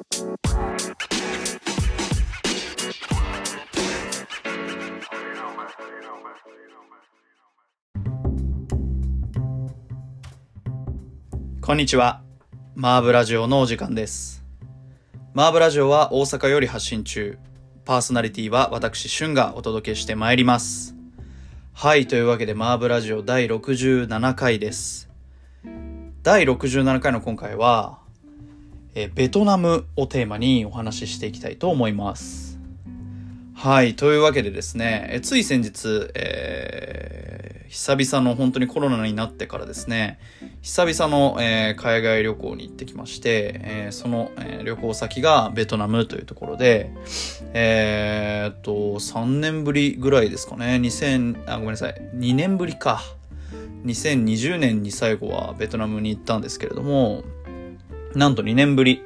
こんにちは。マーブラジオのお時間です。マーブラジオは大阪より発信中。パーソナリティは私、シュンがお届けしてまいります。はい、というわけでマーブラジオ第67回です。第67回の今回は、えベトナムをテーマにお話ししていきたいと思います。はい、というわけでですね、えつい先日、えー久々の本当にコロナになってからですね、久々の、えー海外旅行に行ってきまして、えーその、え旅行先がベトナムというところで、えーっと、3年ぶりぐらいですかね、2000、あ、ごめんなさい、2年ぶりか。2020年に最後はベトナムに行ったんですけれども、なんと2年ぶり、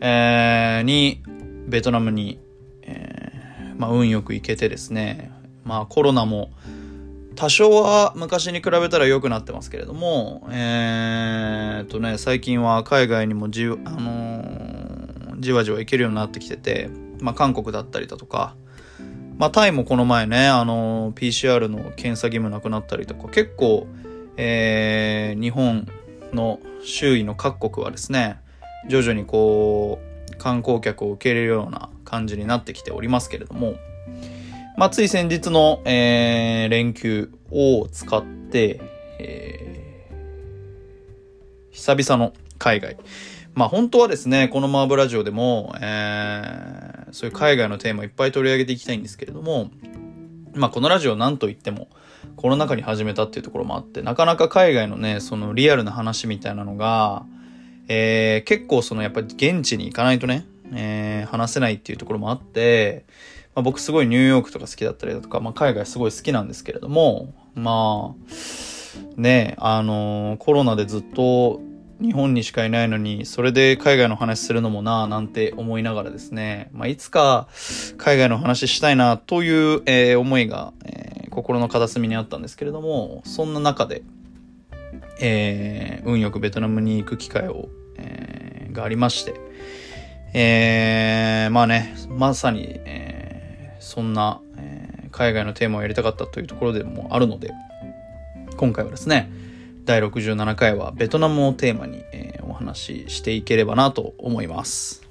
えーに、ベトナムに、えーまあ、運よく行けてですね、まあ、コロナも、多少は昔に比べたら良くなってますけれども、えーっとね、最近は海外にもじ,、あのーじわじわ行けるようになってきてて、まあ、韓国だったりだとか、まあ、タイもこの前ね、あのー PCR の検査義務なくなったりとか、結構、えー日本の周囲の各国はですね、徐々にこう、観光客を受け入れるような感じになってきておりますけれども、まあ、つい先日の、えー連休を使って、えー久々の海外。まあ、本当はですね、このマーブラジオでも、えーそういう海外のテーマいっぱい取り上げていきたいんですけれども、まあ、このラジオなんといっても、コロナ禍に始めたっていうところもあって、なかなか海外のね、そのリアルな話みたいなのが、えー結構そのやっぱり現地に行かないとね、えー話せないっていうところもあって、まあ、僕すごいニューヨークとか好きだったりだとか、まあ、海外すごい好きなんですけれども、まあ、ねあのーコロナでずっと日本にしかいないのに、それで海外の話するのもなぁなんて思いながらですね、まあ、いつか海外の話したいなという、えー思いが、心の片隅にあったんですけれども、そんな中で、えー運よくベトナムに行く機会を、えーがありまして、えーまあね、まさに、えーそんな、えー海外のテーマをやりたかったというところでもあるので、今回はですね、第67回はベトナムをテーマに、えーお話ししていければなと思います。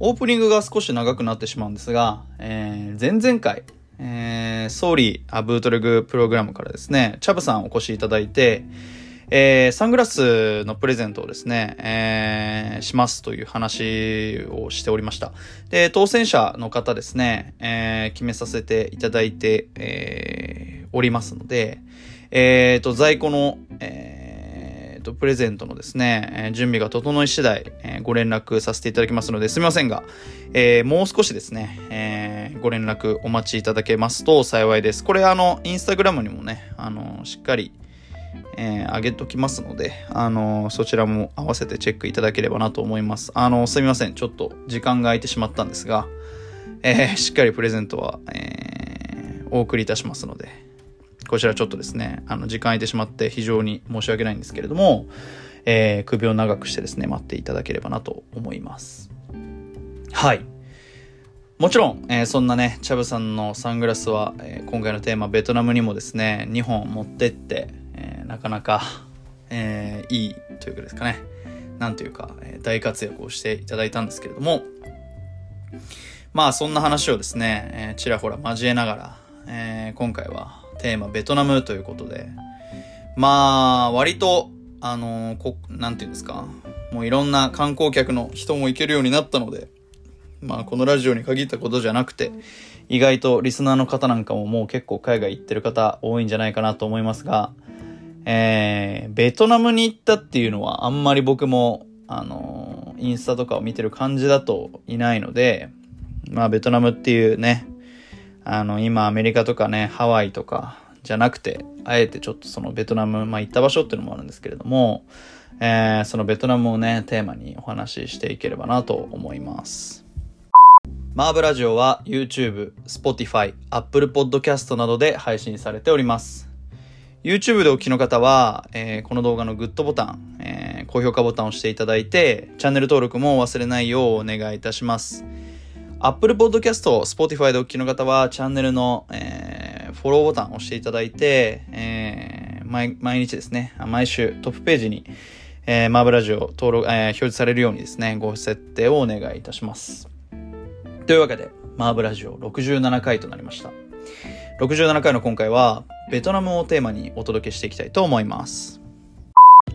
オープニングが少し長くなってしまうんですが、えー前々回、えー、ソーリーアブートレグプログラムからですね、チャブさんお越しいただいて、えーサングラスのプレゼントをですね、えーしますという話をしておりました。で、当選者の方ですね、えー決めさせていただいて、えおりますので、えーと、在庫の、えと、プレゼントのですね、え準備が整い次第、えご連絡させていただきますので、すみませんが、えーもう少しですね、えーご連絡お待ちいただけますと幸いです。これ、あの、インスタグラムにもね、あの、しっかり、えー上げときますので、あの、そちらも合わせてチェックいただければなと思います。あの、すみません。ちょっと時間が空いてしまったんですが、えーしっかりプレゼントは、えーお送りいたしますので、こちらちょっとですね、あの、時間空いてしまって非常に申し訳ないんですけれども、えー首を長くしてですね、待っていただければなと思います。はい。もちろん、えーそんなね、チャブさんのサングラスは、えー今回のテーマ、ベトナムにもですね、2本持ってって、えーなかなか、えーいいというかですかね、なんというか、え大活躍をしていただいたんですけれども、まあそんな話をですね、えちらほら交えながら、え今回はテーマベトナムということで、まあ割と、あのーこ、なんていうんですか、もういろんな観光客の人も行けるようになったので、まあこのラジオに限ったことじゃなくて、意外とリスナーの方なんかももう結構海外行ってる方多いんじゃないかなと思いますが、えー、ベトナムに行ったっていうのはあんまり僕も、あのーインスタとかを見てる感じだといないので、まあベトナムっていうね、あの、今アメリカとかね、ハワイとかじゃなくて、あえてちょっとそのベトナム、まあ行った場所っていうのもあるんですけれども、えーそのベトナムをね、テーマにお話ししていければなと思います。マーブラジオは YouTube、Spotify、Apple Podcast などで配信されております。YouTube でお聞きの方は、えーこの動画のグッドボタン、えー、高評価ボタンを押していただいて、チャンネル登録も忘れないようお願いいたします。Apple Podcast、Spotify でお聞きの方は、チャンネルの、えー、フォローボタンを押していただいて、えー、毎毎日ですね、毎週トップページに、えー、マーブラジオ登録、えー、表示されるようにですね、ご設定をお願いいたします。というわけで、マーブラジオ67回となりました。67回の今回は、ベトナムをテーマにお届けしていきたいと思います。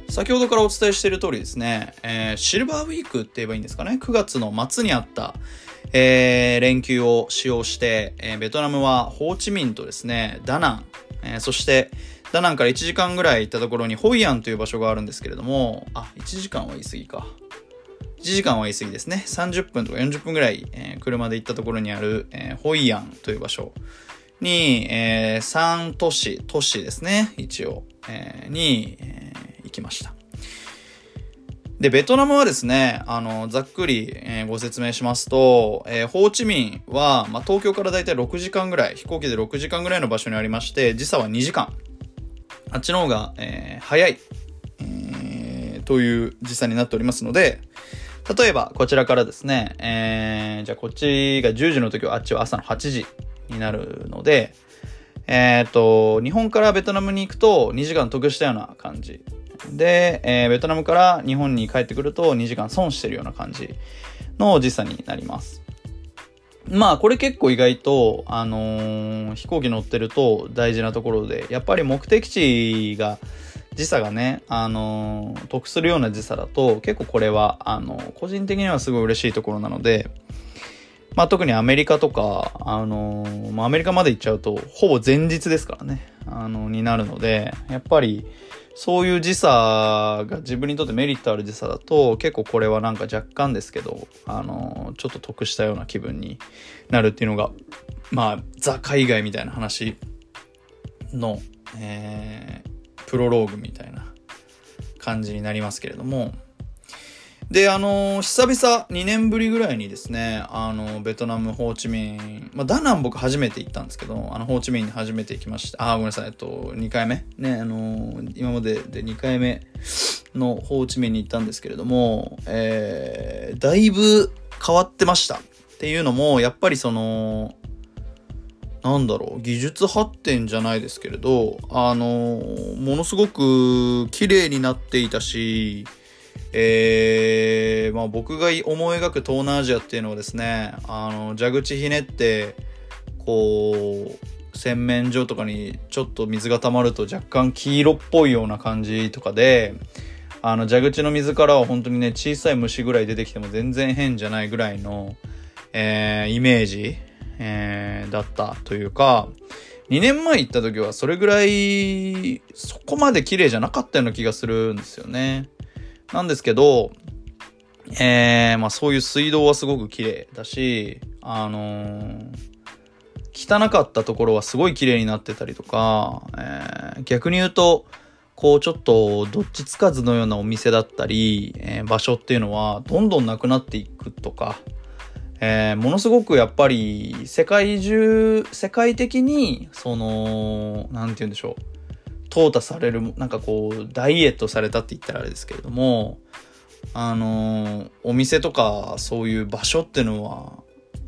先ほどからお伝えしている通りですね、えー、シルバーウィークって言えばいいんですかね、9月の末にあった、えー、連休を使用して、えー、ベトナムはホーチミンとですね、ダナン、えー、そしてダナンから1時間ぐらい行ったところにホイアンという場所があるんですけれども、あ、1時間は言い過ぎか。1時間は言い過ぎですね。30分とか40分ぐらい、えー、車で行ったところにある、えー、ホイアンという場所に、えー、3都市、都市ですね、一応、えー、に、えー、行きました。で、ベトナムはですね、あの、ざっくり、えー、ご説明しますと、えー、ホーチミンは、まあ、東京からだいたい6時間ぐらい、飛行機で6時間ぐらいの場所にありまして、時差は2時間。あっちの方が、えー、早い、えー、という時差になっておりますので、例えば、こちらからですね、えー、じゃあこっちが10時の時はあっちは朝の8時になるので、えっ、ー、と、日本からベトナムに行くと2時間得したような感じ。で、えー、ベトナムから日本に帰ってくると2時間損してるような感じの時差になります。まあ、これ結構意外と、あのー、飛行機乗ってると大事なところで、やっぱり目的地が時差がね、あのー、得するような時差だと、結構これは、あの、個人的にはすごい嬉しいところなので、まあ特にアメリカとか、あの、まあアメリカまで行っちゃうと、ほぼ前日ですからね、あのになるので、やっぱり、そういう時差が自分にとってメリットある時差だと、結構これはなんか若干ですけど、あのちょっと得したような気分になるっていうのが、まあ、ザ海外みたいな話の、えー、プロローグみたいな感じになりますけれども、で、あの、久々2年ぶりぐらいにですね、あの、ベトナム、ホーチミン、まあ、ダナン僕初めて行ったんですけど、あの、ホーチミンに初めて行きました。あ、ごめんなさい、えっと、2回目？ね、あの、今までで2回目のホーチミンに行ったんですけれども、えー、だいぶ変わってました。っていうのも、やっぱりその、なんだろう、技術発展じゃないですけれど、あの、ものすごく綺麗になっていたし、えー、まあ僕が思い描く東南アジアっていうのはですね、あの、蛇口ひねって、こう、洗面所とかにちょっと水が溜まると若干黄色っぽいような感じとかで、あの、蛇口の水からは本当にね、小さい虫ぐらい出てきても全然変じゃないぐらいの、えー、イメージえー、だったというか、2年前行った時はそれぐらい、そこまで綺麗じゃなかったような気がするんですよね。なんですけど、えー、まあそういう水道はすごく綺麗だし、あのー、汚かったところはすごい綺麗になってたりとか、えー、逆に言うと、こうちょっとどっちつかずのようなお店だったり、えー、場所っていうのはどんどんなくなっていくとか、えー、ものすごくやっぱり世界中、世界的に、その、なんて言うんでしょう。淘汰される、なんかこう、ダイエットされたって言ったらあれですけれども、あの、お店とかそういう場所っていうのは、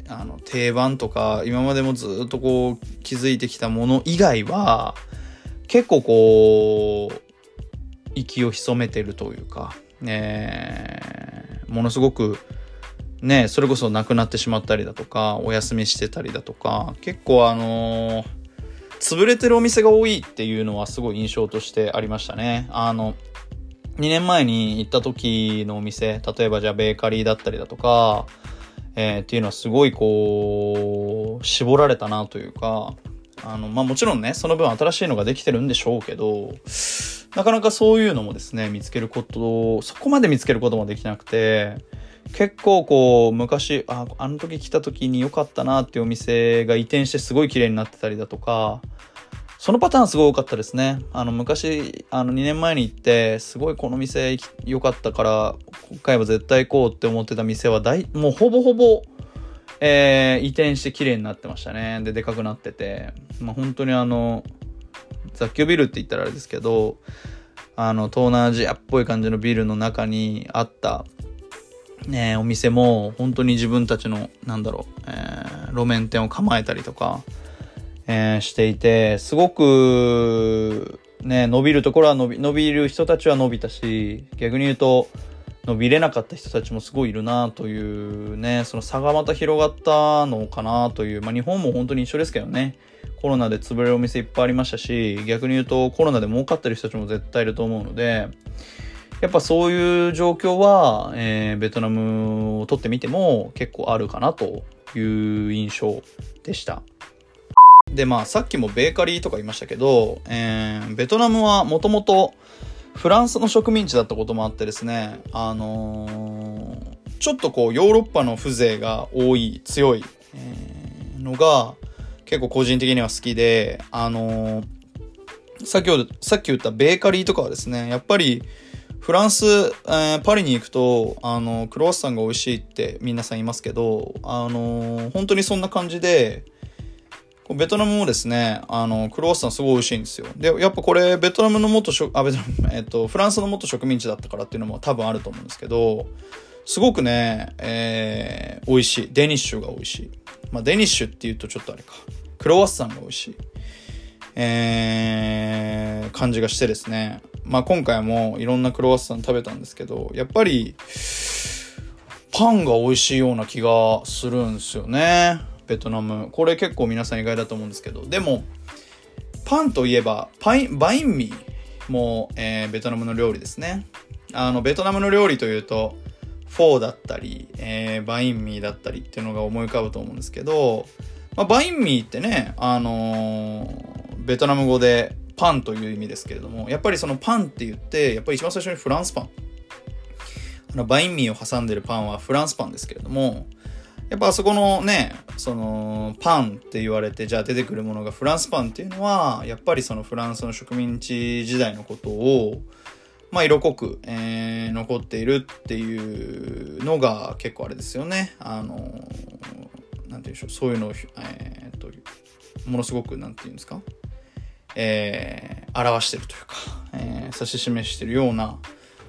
あの、定番とか、今までもずっとこう、気づいてきたもの以外は、結構こう、息を潜めてるというか、ね、ものすごく、ね、それこそ亡くなってしまったりだとか、お休みしてたりだとか、結構あのー、潰れてるお店が多いっていうのはすごい印象としてありましたね。あの、2年前に行った時のお店、例えばじゃあベーカリーだったりだとか、えー、っていうのはすごいこう、絞られたなというか、あの、まあ、もちろんね、その分新しいのができてるんでしょうけど、なかなかそういうのもですね、見つけること、そこまで見つけることもできなくて、結構こう、昔、あ、あの時来た時に良かったなっていうお店が移転してすごい綺麗になってたりだとか、そのパターンすごい多かったですね。あの、昔、あの、2年前に行って、すごいこの店良かったから、今回は絶対行こうって思ってた店は大、もうほぼほぼ、えー、移転して綺麗になってましたね。で、でかくなってて、まあ、本当にあの、雑居ビルって言ったらあれですけど、あの、東南アジアっぽい感じのビルの中にあった、ね、お店も本当に自分たちの、なんだろう、えー、路面店を構えたりとか、えー、していて、すごく、ね、伸びるところは伸び、伸びる人たちは伸びたし、逆に言うと、伸びれなかった人たちもすごいいるなというね、その差がまた広がったのかなという、まあ日本も本当に一緒ですけどね、コロナで潰れるお店いっぱいありましたし、逆に言うとコロナで儲かってる人たちも絶対いると思うので、やっぱそういう状況は、えー、ベトナムを取ってみても結構あるかなという印象でした。で、まあさっきもベーカリーとか言いましたけど、えー、ベトナムはもともとフランスの植民地だったこともあってですね、あのー、ちょっとこうヨーロッパの風情が多い、強い、えー、のが結構個人的には好きで、あのー、先ほど、さっき言ったベーカリーとかはですね、やっぱりフランス、えー、パリに行くと、あの、クロワッサンが美味しいって皆さんいますけど、あの、本当にそんな感じで、ベトナムもですね、あの、クロワッサンすごい美味しいんですよ。で、やっぱこれ、ベトナムの元、あ、ベトナム、えっと、フランスの元植民地だったからっていうのも多分あると思うんですけど、すごくね、えー、美味しい。デニッシュが美味しい。まあ、デニッシュって言うとちょっとあれか。クロワッサンが美味しい。えー、感じがしてですね。まあ今回もいろんなクロワッサン食べたんですけど、やっぱり、パンが美味しいような気がするんですよね。ベトナム。これ結構皆さん意外だと思うんですけど。でも、パンといえば、パイン、バインミーも、えー、ベトナムの料理ですね。あの、ベトナムの料理というと、フォーだったり、えー、バインミーだったりっていうのが思い浮かぶと思うんですけど、まあ、バインミーってね、あのー、ベトナム語でパンという意味ですけれども、やっぱりそのパンって言って、やっぱり一番最初にフランスパン。あのバインミーを挟んでるパンはフランスパンですけれども、やっぱあそこのね、そのパンって言われて、じゃあ出てくるものがフランスパンっていうのは、やっぱりそのフランスの植民地時代のことを、まあ色濃く、えー、残っているっていうのが結構あれですよね。あの、なんて言うんでしょう、そういうのを、えー、っと、ものすごく、なんて言うんですか？えー、表してるというか、えー、指し示してるような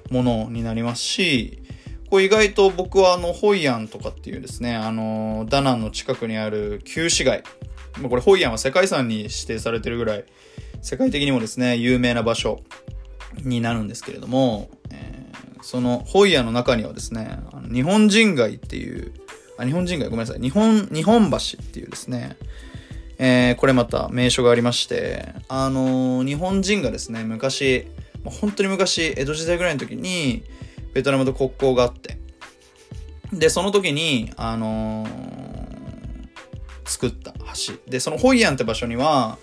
ものになりますし、これ意外と僕はあの、ホイアンとかっていうですね、あの、ダナンの近くにある旧市街。まあこれホイアンは世界遺産に指定されてるぐらい、世界的にもですね、有名な場所になるんですけれども、えー、そのホイアンの中にはですね、あの日本人街っていう、あ、日本人街ごめんなさい、日本、日本橋っていうですね、えー、これまた名所がありまして、あのー、日本人がですね、昔、本当に昔、江戸時代ぐらいの時に、ベトナムと国交があって、で、その時に、あのー、作った橋。で、そのホイアンって場所には、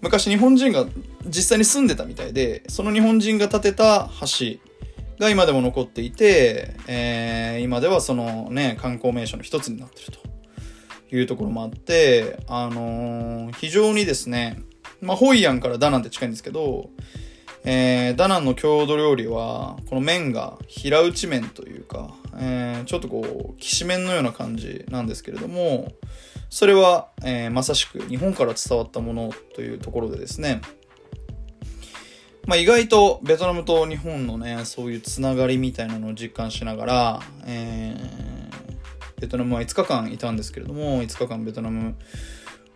昔日本人が実際に住んでたみたいで、その日本人が建てた橋が今でも残っていて、えー、今ではそのね、観光名所の一つになってると。いうところもあって、あのー、非常にですね、まあ、ホイアンからダナンって近いんですけど、えー、ダナンの郷土料理は、この麺が平打ち麺というか、えー、ちょっとこう、きしめんのような感じなんですけれども、それは、えー、まさしく日本から伝わったものというところでですね、まあ、意外とベトナムと日本のね、そういうつながりみたいなのを実感しながら、えー、ベトナムは5日間いたんですけれども、5日間ベトナム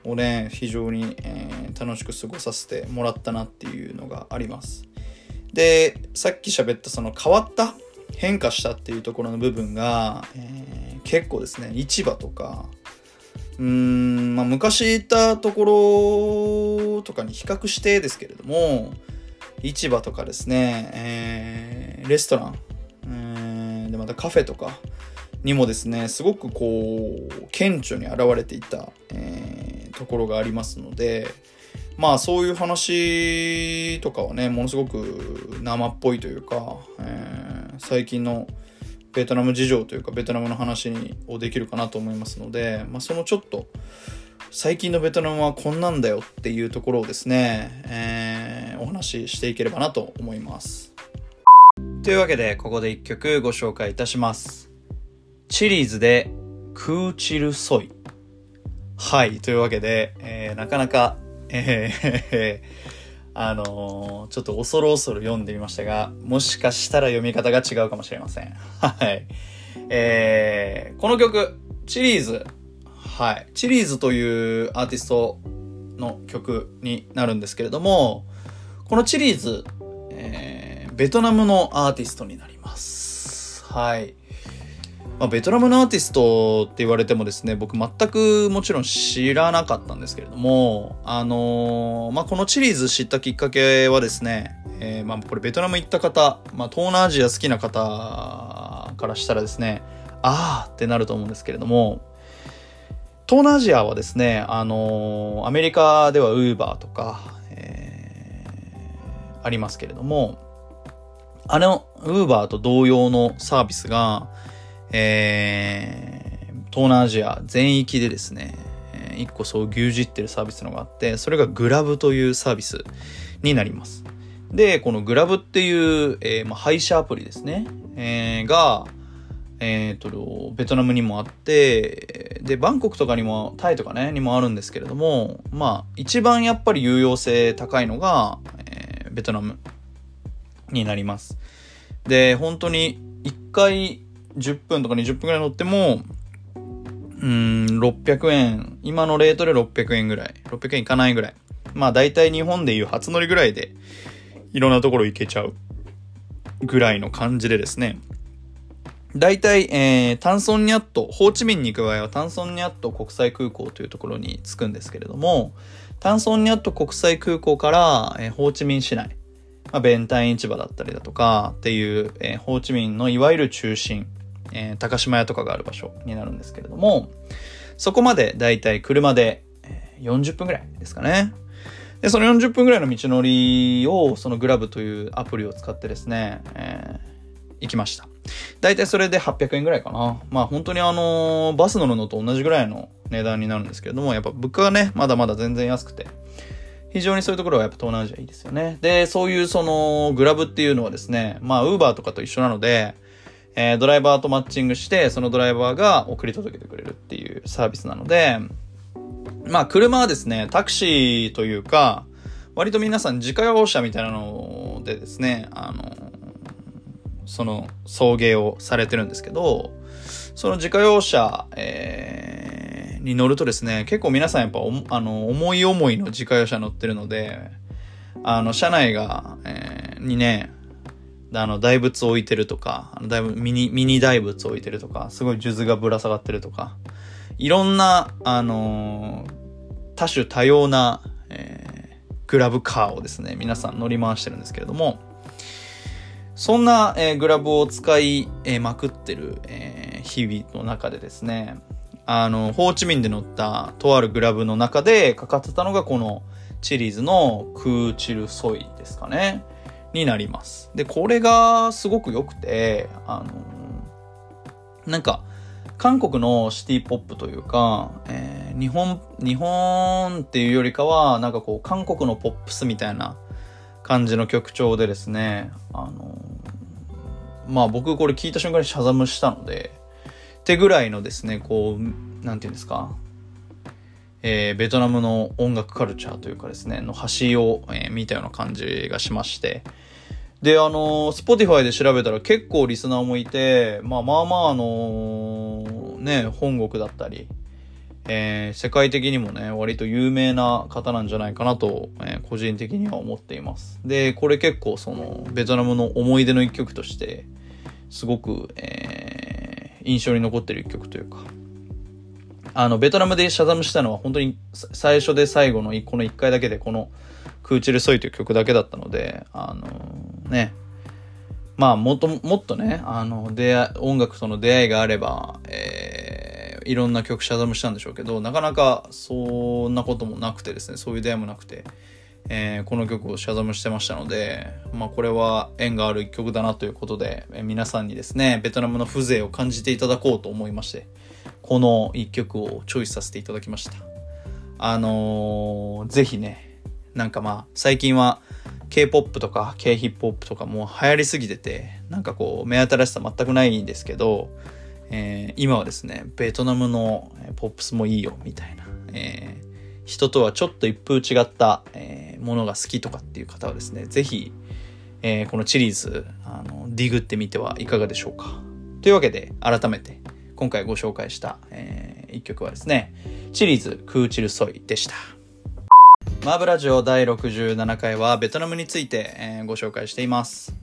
をね、非常に、えー、楽しく過ごさせてもらったなっていうのがあります。で、さっき喋ったその変わった変化したっていうところの部分が、えー、結構ですね、市場とか、うーん、まあ、昔行ったところとかに比較してですけれども、市場とかですね、えー、レストラン、えー、でまたカフェとか、にもですね、すごくこう、顕著に現れていた、えー、ところがありますので、まあそういう話とかはね、ものすごく生っぽいというか、えー、最近のベトナム事情というか、ベトナムの話をできるかなと思いますので、まあそのちょっと、最近のベトナムはこんなんだよっていうところをですね、えー、お話ししていければなと思います。というわけで、ここで一曲ご紹介いたします。チリーズでクーチルソイ。はい。というわけで、えー、なかなか、えー、あのー、ちょっと恐る恐る読んでみましたが、もしかしたら読み方が違うかもしれません。はい。えー、この曲、チリーズ。はい。チリーズというアーティストの曲になるんですけれども、このチリーズ、えー、ベトナムのアーティストになります。はい。まあ、ベトナムのアーティストって言われてもですね、僕全くもちろん知らなかったんですけれども、あのー、まあ、このチリーズ知ったきっかけはですね、えー、まあ、これベトナム行った方、まあ、東南アジア好きな方からしたらですね、あーってなると思うんですけれども、東南アジアはですね、あのー、アメリカではウーバーとか、えー、ありますけれども、あの、ウーバーと同様のサービスが、えー、東南アジア全域でですね、えー、一個そう牛耳ってるサービスのがあって、それがグラブというサービスになります。で、このグラブっていう、えー、まあ、配車アプリですね、えー、が、えっ、ー、と、ベトナムにもあって、で、バンコクとかにも、タイとかね、にもあるんですけれども、まあ、一番やっぱり有用性高いのが、え、ベトナムになります。で、本当に、一回10分とか20分くらい乗っても、うん、600円。今のレートで600円ぐらい。600円いかないぐらい。まあ大体日本でいう初乗りぐらいで、いろんなところ行けちゃうぐらいの感じでですね。大体、えー、タンソンニャット、ホーチミンに行く場合はタンソンニャット国際空港というところに着くんですけれども、タンソンニャット国際空港から、えー、ホーチミン市内、まあ、ベンタイン市場だったりだとかっていう、えー、ホーチミンのいわゆる中心、えー、高島屋とかがある場所になるんですけれども、そこまでだいたい車で40分ぐらいですかね。で、その40分ぐらいの道のりを、そのグラブというアプリを使ってですね、えー、行きました。だいたいそれで800円ぐらいかな。まあ本当にあの、バス乗るのと同じぐらいの値段になるんですけれども、やっぱ物価がね、まだまだ全然安くて、非常にそういうところはやっぱ東南アジアいいですよね。で、そういうそのグラブっていうのはですね、まあウーバーとかと一緒なので、えー、ドライバーとマッチングして、そのドライバーが送り届けてくれるっていうサービスなので、まあ、車はですね、タクシーというか、割と皆さん自家用車みたいなのでですね、あの、その送迎をされてるんですけど、その自家用車、えー、に乗るとですね、結構皆さんやっぱあの、思い思いの自家用車乗ってるので、あの、車内が、えー、にね、あの、大仏を置いてるとか、あのだいぶミニ、ミニ大仏を置いてるとか、すごい数珠がぶら下がってるとか、いろんな、あのー、多種多様な、えー、グラブカーをですね、皆さん乗り回してるんですけれども、そんな、えー、グラブを使い、えー、まくってる、えー、日々の中でですね、あの、ホーチミンで乗ったとあるグラブの中でかかってたのがこのチリーズのクーチルソイですかね。になります。で、これがすごく良くて、あの、なんか、韓国のシティポップというか、えー、日本、日本っていうよりかは、なんかこう、韓国のポップスみたいな感じの曲調でですね、あの、まあ僕これ聞いた瞬間にシャザムしたので、ってぐらいのですね、こう、なんていうんですか、えー、ベトナムの音楽カルチャーというかですね、の端を、えー、見たような感じがしまして、で、あのー、 Spotify で調べたら結構リスナーもいて、まあまあまああのー、ね、本国だったり、えー、世界的にもね、割と有名な方なんじゃないかなと、えー、個人的には思っています。で、これ結構その、ベトナムの思い出の一曲として、すごく、えー、印象に残ってる一曲というか、あの、ベトナムで Shazam したのは本当に最初で最後のこの一回だけでこのクーチルソイという曲だけだったので、あのね、まあ、もっと、もっとね、あの、出会、音楽との出会いがあれば、えー、いろんな曲シャザムしたんでしょうけど、なかなかそんなこともなくてですね、そういう出会いもなくて、えー、この曲をシャザムしてましたので、まあこれは縁がある一曲だなということで、えー、皆さんにですね、ベトナムの風情を感じていただこうと思いまして、この一曲をチョイスさせていただきました。あのー、ぜひね、なんかまあ、最近は K-POP とか K-HIP-HOP とかも流行りすぎてて、なんかこう、目新しさ全くないんですけど、えー、今はですね、ベトナムのポップスもいいよ、みたいな、えー、人とはちょっと一風違った、えー、ものが好きとかっていう方はですね、ぜひ、えー、このチリーズ、あの、ディグってみてはいかがでしょうか。というわけで、改めて、今回ご紹介した、えー、一曲はですね、チリーズクーチルソイでした。マーブラジオ第67回はベトナムについて、えー、ご紹介しています。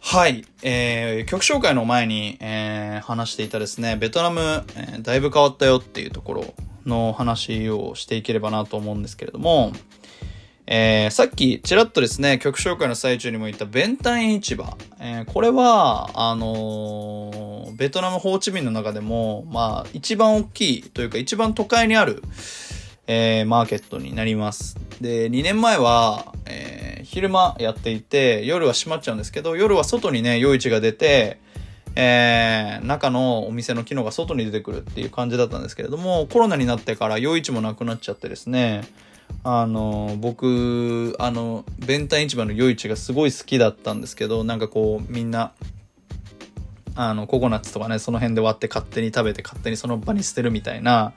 はい。えー、曲紹介の前に、えー、話していたですね、ベトナム、えー、だいぶ変わったよっていうところの話をしていければなと思うんですけれども、えー、さっきちらっとですね、曲紹介の最中にも言ったベンタイン市場。えー、これは、あのー、ベトナムホーチミンの中でも、まあ、一番大きいというか一番都会にある、え、マーケットになります。で、2年前は、え、昼間やっていて、夜は閉まっちゃうんですけど、夜は外にね、夜市が出て、えー、中のお店の機能が外に出てくるっていう感じだったんですけれども、コロナになってから夜市もなくなっちゃってですね、あの、僕、あの、弁ン市場の夜市がすごい好きだったんですけど、なんかこう、みんな、あの、ココナッツとかね、その辺で割って勝手に食べて勝手にその場に捨てるみたいな、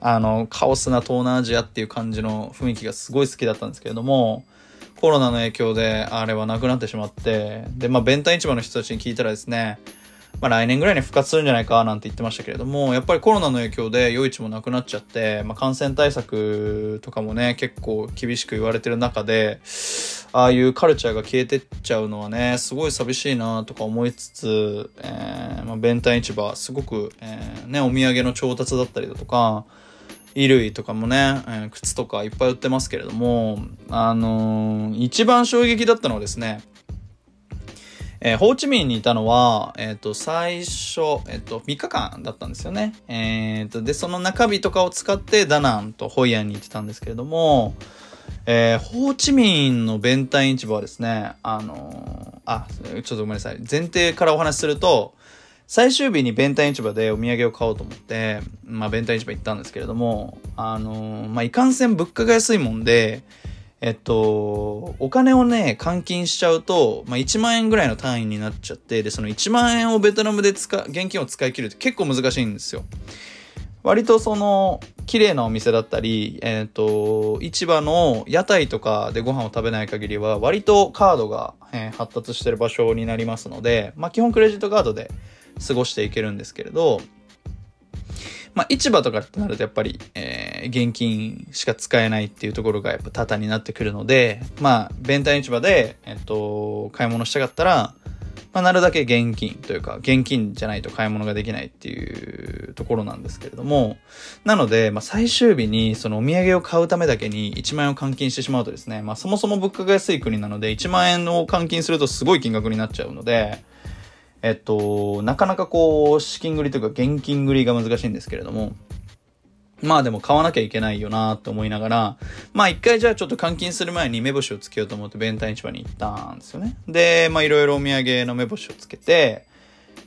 あの、カオスな東南アジアっていう感じの雰囲気がすごい好きだったんですけれども、コロナの影響であれはなくなってしまって、で、まあ、弁ン市場の人たちに聞いたらですね、まあ来年ぐらいに復活するんじゃないかなんて言ってましたけれども、やっぱりコロナの影響で夜市もなくなっちゃって、まあ感染対策とかもね、結構厳しく言われてる中で、ああいうカルチャーが消えてっちゃうのはね、すごい寂しいなとか思いつつ、えー、まあ弁ン市場、すごく、えー、ね、お土産の調達だったりだとか、衣類とかもね、えー、靴とかいっぱい売ってますけれども、あのー、一番衝撃だったのはですね、えー、ホーチミンにいたのは、えっ、ー、と、最初、えっ、ー、と、3日間だったんですよね。えっ、と、で、その中日とかを使ってダナンとホイアンに行ってたんですけれども、えホーチミンの弁ン市場はですね、あのあ、ちょっとごめんなさい。前提からお話しすると、最終日に弁ン市場でお土産を買おうと思って、まあ、弁ン市場行ったんですけれども、あのまあ、いかんせん物価が安いもんで、えっと、お金をね、換金しちゃうと、まあ、1万円ぐらいの単位になっちゃって、で、その1万円をベトナムで使、現金を使い切るって結構難しいんですよ。割とその、綺麗なお店だったり、えっ、と、市場の屋台とかでご飯を食べない限りは、割とカードが、え、発達してる場所になりますので、まあ、基本クレジットカードで過ごしていけるんですけれど、まあ、市場とかってなるとやっぱり、えー、現金しか使えないっていうところがやっぱ多々になってくるので、まあ、弁ン市場で、えっと、買い物したかったら、まあ、なるだけ現金というか、現金じゃないと買い物ができないっていうところなんですけれども、なので、まあ、最終日にそのお土産を買うためだけに1万円を換金してしまうとですね、まあ、そもそも物価が安い国なので、1万円を換金するとすごい金額になっちゃうので、えっと、なかなかこう、資金繰りというか現金繰りが難しいんですけれども、まあでも買わなきゃいけないよなって思いながら、まあ一回じゃあちょっと換金する前に目星をつけようと思って弁ン市場に行ったんですよね。で、まあいろいろお土産の目星をつけて、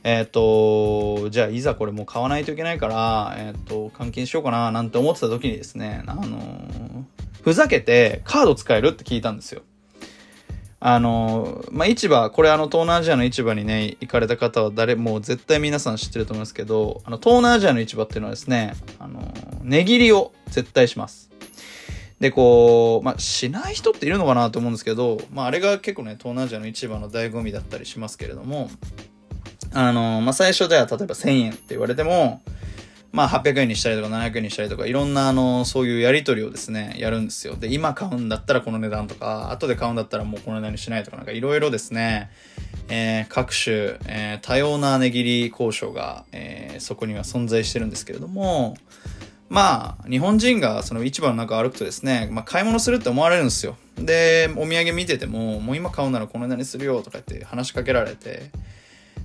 えっ、と、じゃあいざこれもう買わないといけないから、えっ、と、換金しようかななんて思ってた時にですね、あのー、ふざけてカード使えるって聞いたんですよ。あの、まあ、市場、これあの、東南アジアの市場にね、行かれた方は誰も絶対皆さん知ってると思いますけど、あの、東南アジアの市場っていうのはですね、あの、値切りを絶対します。で、こう、まあ、しない人っているのかなと思うんですけど、まあ、あれが結構ね、東南アジアの市場の醍醐味だったりしますけれども、あの、まあ、最初では例えば1000円って言われても、まあ800円にしたりとか700円にしたりとかいろんなあのそういうやり取りをですねやるんですよ。で今買うんだったらこの値段とか後で買うんだったらもうこの値段にしないとかなんかいろいろですね、えー、各種、えー、多様な値切り交渉が、えー、そこには存在してるんですけれどもまあ日本人がその市場の中歩くとですね、まあ、買い物するって思われるんですよ。でお土産見ててももう今買うならこの値段にするよとかって話しかけられて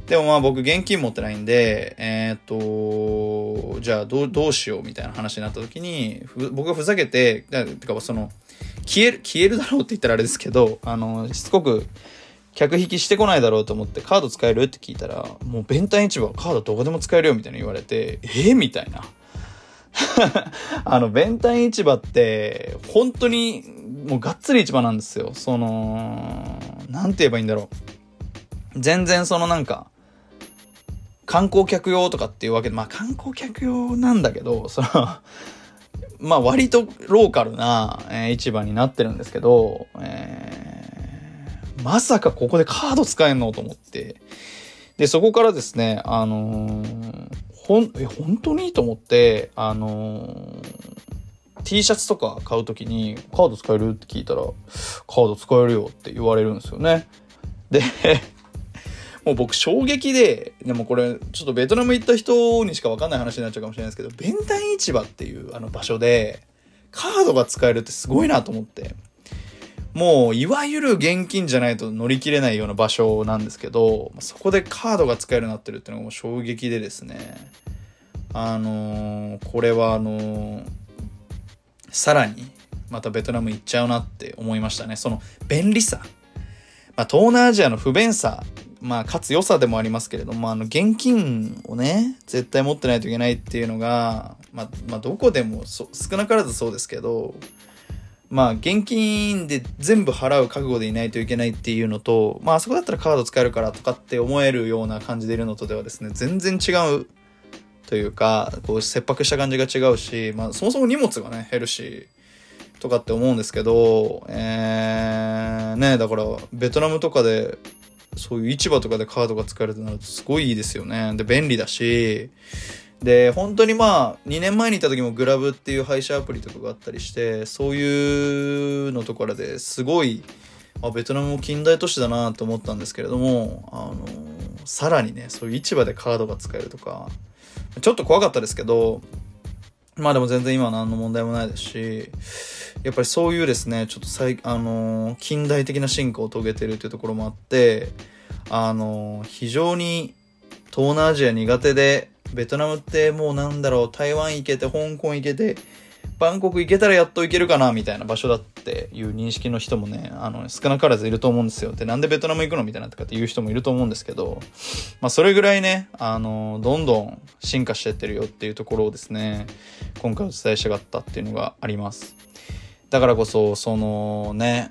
でもまあ僕現金持ってないんで、えー、っと、じゃあどうどうしようみたいな話になった時に、僕がふざけて、てかその、消える、消えるだろうって言ったらあれですけど、あの、しつこく客引きしてこないだろうと思ってカード使える？って聞いたら、もう弁ン市場カードどこでも使えるよみたいな言われて、えー、みたいな。あの、弁ン市場って、本当に、もうがっつり市場なんですよ。その、なんて言えばいいんだろう。全然そのなんか、観光客用とかっていうわけで、まあ観光客用なんだけど、そのまあ割とローカルな、えー、市場になってるんですけど、えー、まさかここでカード使えんのと思って。で、そこからですね、あのー、ほん、え、本当にと思って、あのー、T シャツとか買うときに、カード使えるって聞いたら、カード使えるよって言われるんですよね。で、もう僕衝撃で、でもこれ、ちょっとベトナム行った人にしかわかんない話になっちゃうかもしれないですけど、弁ン市場っていうあの場所で、カードが使えるってすごいなと思って。もう、いわゆる現金じゃないと乗り切れないような場所なんですけど、そこでカードが使えるようになってるっていうのがもう衝撃でですね。あのー、これはあのー、さらに、またベトナム行っちゃうなって思いましたね。その便利さ。まあ、東南アジアの不便さまあ、かつ良さでもありますけれども、あの、現金をね、絶対持ってないといけないっていうのが、まあ、まあ、どこでも、少なからずそうですけど、まあ、現金で全部払う覚悟でいないといけないっていうのと、まあ、あそこだったらカード使えるからとかって思えるような感じでいるのとではですね、全然違うというか、こう、切迫した感じが違うし、まあ、そもそも荷物がね、減るし、とかって思うんですけど、えー、ね、だから、ベトナムとかでそういう市場とかでカードが使えるとなるとすごいいいですよね。で、便利だし、で、本当にまあ、2年前に行った時もグラブっていう配車アプリとかがあったりして、そういうのところですごい、あ、ベトナムも近代都市だなと思ったんですけれども、あのさらにね、そういう市場でカードが使えるとか、ちょっと怖かったですけど、まあでも全然今何の問題もないですし、やっぱりそういうですね、ちょっと最、あのー、近代的な進化を遂げてるっていうところもあって、あのー、非常に東南アジア苦手で、ベトナムってもうなんだろう、台湾行けて、香港行けて、バンコク行けたらやっと行けるかな、みたいな場所だっていう認識の人もね、あの、少なからずいると思うんですよ。で、なんでベトナム行くのみたいなとかっていう人もいると思うんですけど、まあ、それぐらいね、あの、どんどん進化してってるよっていうところをですね、今回お伝えしたかったっていうのがあります。だからこそ、そのね、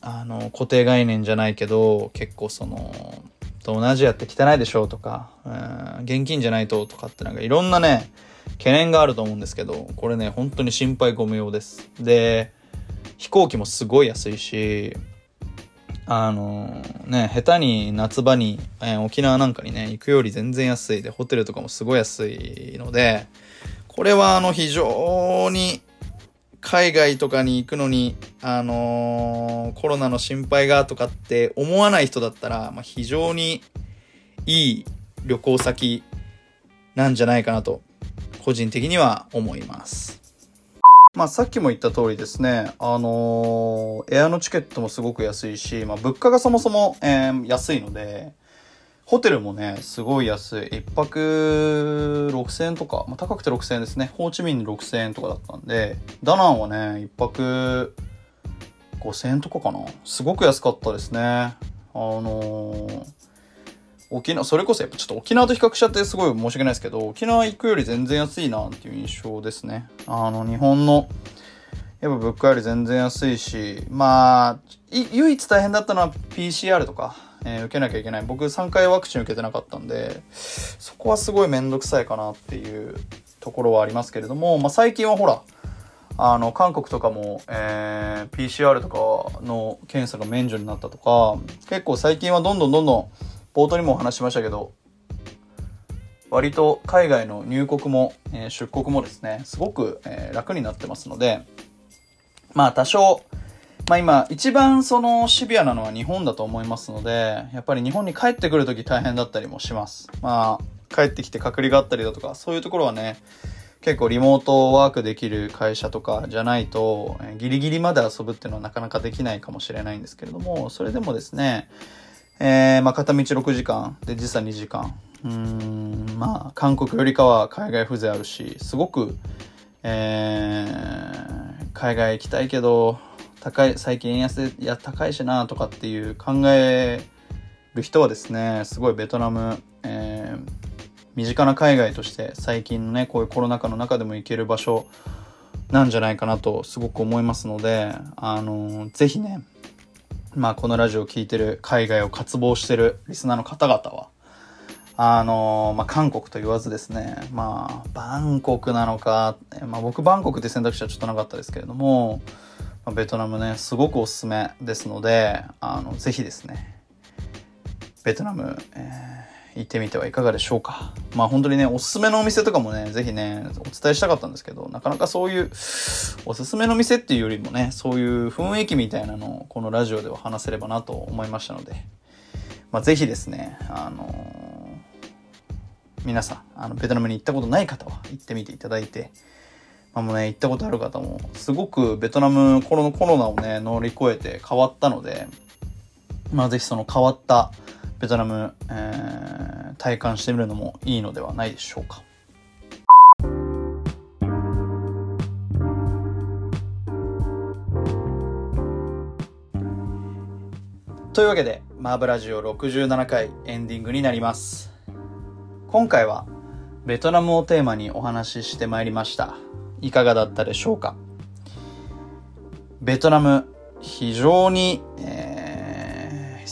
あの、固定概念じゃないけど、結構その、東南アジアって汚いでしょうとか、うん、現金じゃないととかってなんかいろんなね、懸念があると思うんですけど、これね、本当に心配ご無用です。で、飛行機もすごい安いし、あのね、下手に夏場に、えー、沖縄なんかにね、行くより全然安いで、ホテルとかもすごい安いので、これはあの非常に海外とかに行くのに、あのー、コロナの心配がとかって思わない人だったら、まあ、非常にいい旅行先なんじゃないかなと個人的には思います。まあさっきも言った通りですね、あのー、エアのチケットもすごく安いし、まあ物価がそもそも、えー、安いので、ホテルもね、すごい安い。一泊6000円とか、まあ、高くて6000円ですね。ホーチミン6000円とかだったんで、ダナンはね、一泊5000円とかかな。すごく安かったですね。あのー沖縄、それこそやっぱちょっと沖縄と比較しちゃってすごい申し訳ないですけど、沖縄行くより全然安いなっていう印象ですね。あの、日本の、やっぱ物価より全然安いし、まあ、唯一大変だったのは PCR とか、えー、受けなきゃいけない。僕3回ワクチン受けてなかったんで、そこはすごいめんどくさいかなっていうところはありますけれども、まあ最近はほら、あの、韓国とかも、えー、PCR とかの検査が免除になったとか、結構最近はどんどんどんどん冒頭にもお話しましたけど、割と海外の入国も、えー、出国もですね、すごく、えー、楽になってますので、まあ多少、まあ今一番そのシビアなのは日本だと思いますので、やっぱり日本に帰ってくるとき大変だったりもします。まあ帰ってきて隔離があったりだとか、そういうところはね、結構リモートワークできる会社とかじゃないと、ギリギリまで遊ぶっていうのはなかなかできないかもしれないんですけれども、それでもですね、えー、まあ、片道6時間、で、時差2時間。うん、まあ、韓国よりかは海外風情あるし、すごく、えー、海外行きたいけど、高い、最近円安で、いや、高いしな、とかっていう考える人はですね、すごいベトナム、えー、身近な海外として最近のね、こういうコロナ禍の中でも行ける場所なんじゃないかなとすごく思いますので、あのー、ぜひね、まあこのラジオを聴いてる海外を渇望してるリスナーの方々は、あのまあ、韓国と言わずですね、まあ、バンコクなのか、まあ、僕バンコクって選択肢はちょっとなかったですけれども、まあ、ベトナムね、すごくおすすめですので、あの、ぜひですね、ベトナム、えー、行ってみてはいかがでしょうか。まあ本当にね、おすすめのお店とかもね、ぜひね、お伝えしたかったんですけど、なかなかそういう、おすすめの店っていうよりもね、そういう雰囲気みたいなのを、このラジオでは話せればなと思いましたので、まあぜひですね、あのー、皆さん、あの、ベトナムに行ったことない方は行ってみていただいて、まあ、もうね、行ったことある方も、すごくベトナムコロコロナをね、乗り越えて変わったので、まあぜひその変わったベトナム、えー、体感してみるのもいいのではないでしょうか。というわけで、マーブラジオ67回エンディングになります。今回はベトナムをテーマにお話ししてまいりました。いかがだったでしょうかベトナム、非常に、えー、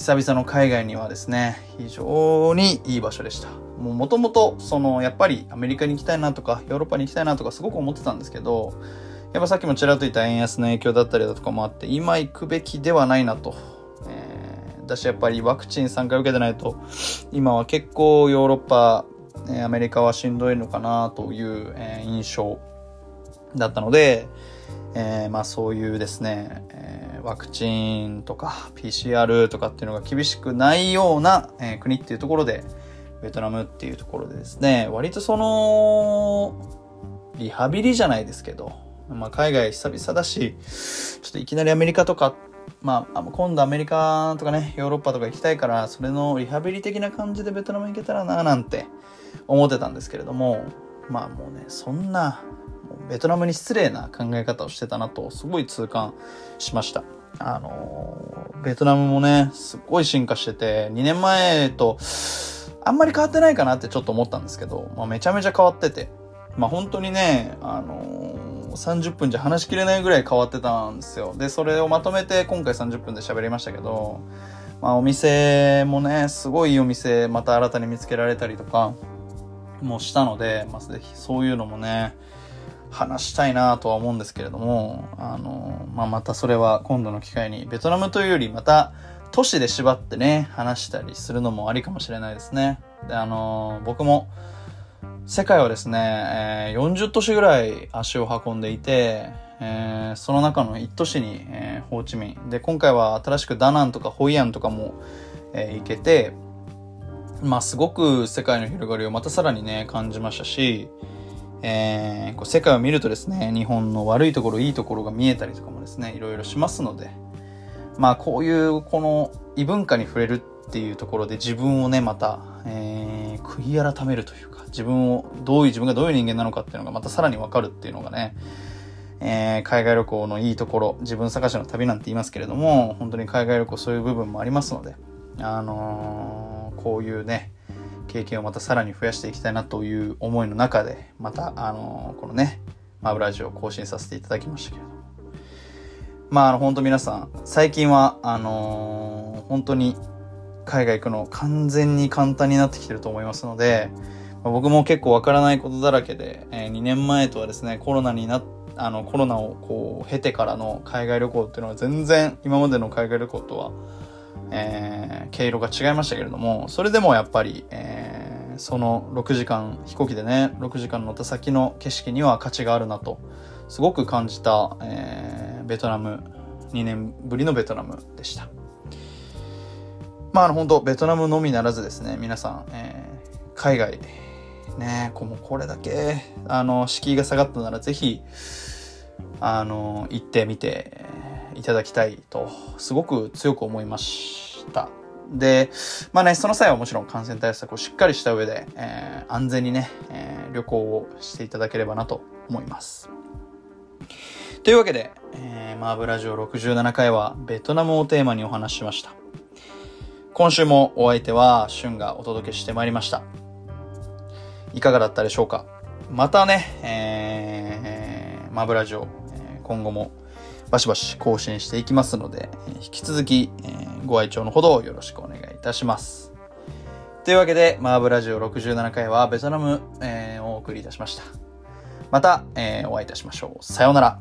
久々の海外にはですね、非常にいい場所でした。もう元々、その、やっぱりアメリカに行きたいなとか、ヨーロッパに行きたいなとかすごく思ってたんですけど、やっぱさっきもちらっと言った円安の影響だったりだとかもあって、今行くべきではないなと。えー、だしやっぱりワクチン3回受けてないと、今は結構ヨーロッパ、アメリカはしんどいのかなという、え、印象だったので、えー、まあそういうですね、えー、ワクチンとか PCR とかっていうのが厳しくないような、えー、国っていうところで、ベトナムっていうところでですね、割とその、リハビリじゃないですけど、まあ海外久々だし、ちょっといきなりアメリカとか、まあ今度アメリカとかね、ヨーロッパとか行きたいから、それのリハビリ的な感じでベトナム行けたらななんて思ってたんですけれども、まあもうね、そんなベトナムに失礼な考え方をしてたなと、すごい痛感しました。あのベトナムもね、すっごい進化してて、2年前と、あんまり変わってないかなってちょっと思ったんですけど、まあ、めちゃめちゃ変わってて、まあ、本当にね、あのー、30分じゃ話しきれないぐらい変わってたんですよ。で、それをまとめて今回30分で喋りましたけど、まあ、お店もね、すごいいいお店、また新たに見つけられたりとか、もしたので、まあ、ぜひそういうのもね、話したいなとは思うんですけれども、あの、まあ、またそれは今度の機会に、ベトナムというよりまた都市で縛ってね、話したりするのもありかもしれないですね。で、あの、僕も、世界はですね、えー、40都市ぐらい足を運んでいて、えー、その中の1都市に、えー、ホーチミン。で、今回は新しくダナンとかホイアンとかも、え、行けて、まあ、すごく世界の広がりをまたさらにね、感じましたし、えー、こう世界を見るとですね、日本の悪いところ、いいところが見えたりとかもですね、いろいろしますので、まあこういうこの異文化に触れるっていうところで自分をね、また、えー、悔い改めるというか、自分を、どういう自分がどういう人間なのかっていうのがまたさらにわかるっていうのがね、えー、海外旅行のいいところ、自分探しの旅なんて言いますけれども、本当に海外旅行そういう部分もありますので、あのー、こういうね、経験をまたさらに増やしていきたいなという思いの中で、また、あの、このね、マブラジオを更新させていただきましたけれども。まあ、あの、本当皆さん、最近は、あのー、本当に海外行くの完全に簡単になってきてると思いますので、ま、僕も結構わからないことだらけで、え、2年前とはですね、コロナになあの、コロナをこう、経てからの海外旅行っていうのは全然今までの海外旅行とはえー、経路が違いましたけれども、それでもやっぱり、えー、その6時間、飛行機でね、6時間乗った先の景色には価値があるなと、すごく感じた、えー、ベトナム、2年ぶりのベトナムでした。まあ、あの、本当ベトナムのみならずですね、皆さん、えー、海外、ね、ここれだけ、あの、敷居が下がったなら、ぜひ、あの、行ってみて、いただきたいと、すごく強く思いまし。で、まあね、その際はもちろん感染対策をしっかりした上で、えー、安全にね、えー、旅行をしていただければなと思います。というわけで、えー、マーブラジオ67回はベトナムをテーマにお話ししました。今週もお相手はシュンがお届けしてまいりました。いかがだったでしょうか？またね、えー、マーブラジオ、今後もバシバシ更新していきますので、引き続き、えー、ご愛聴のほどよろしくお願いいたします。というわけで、マーブラジオ67回はベトナム、えー、お送りいたしました。また、えー、お会いいたしましょう。さようなら。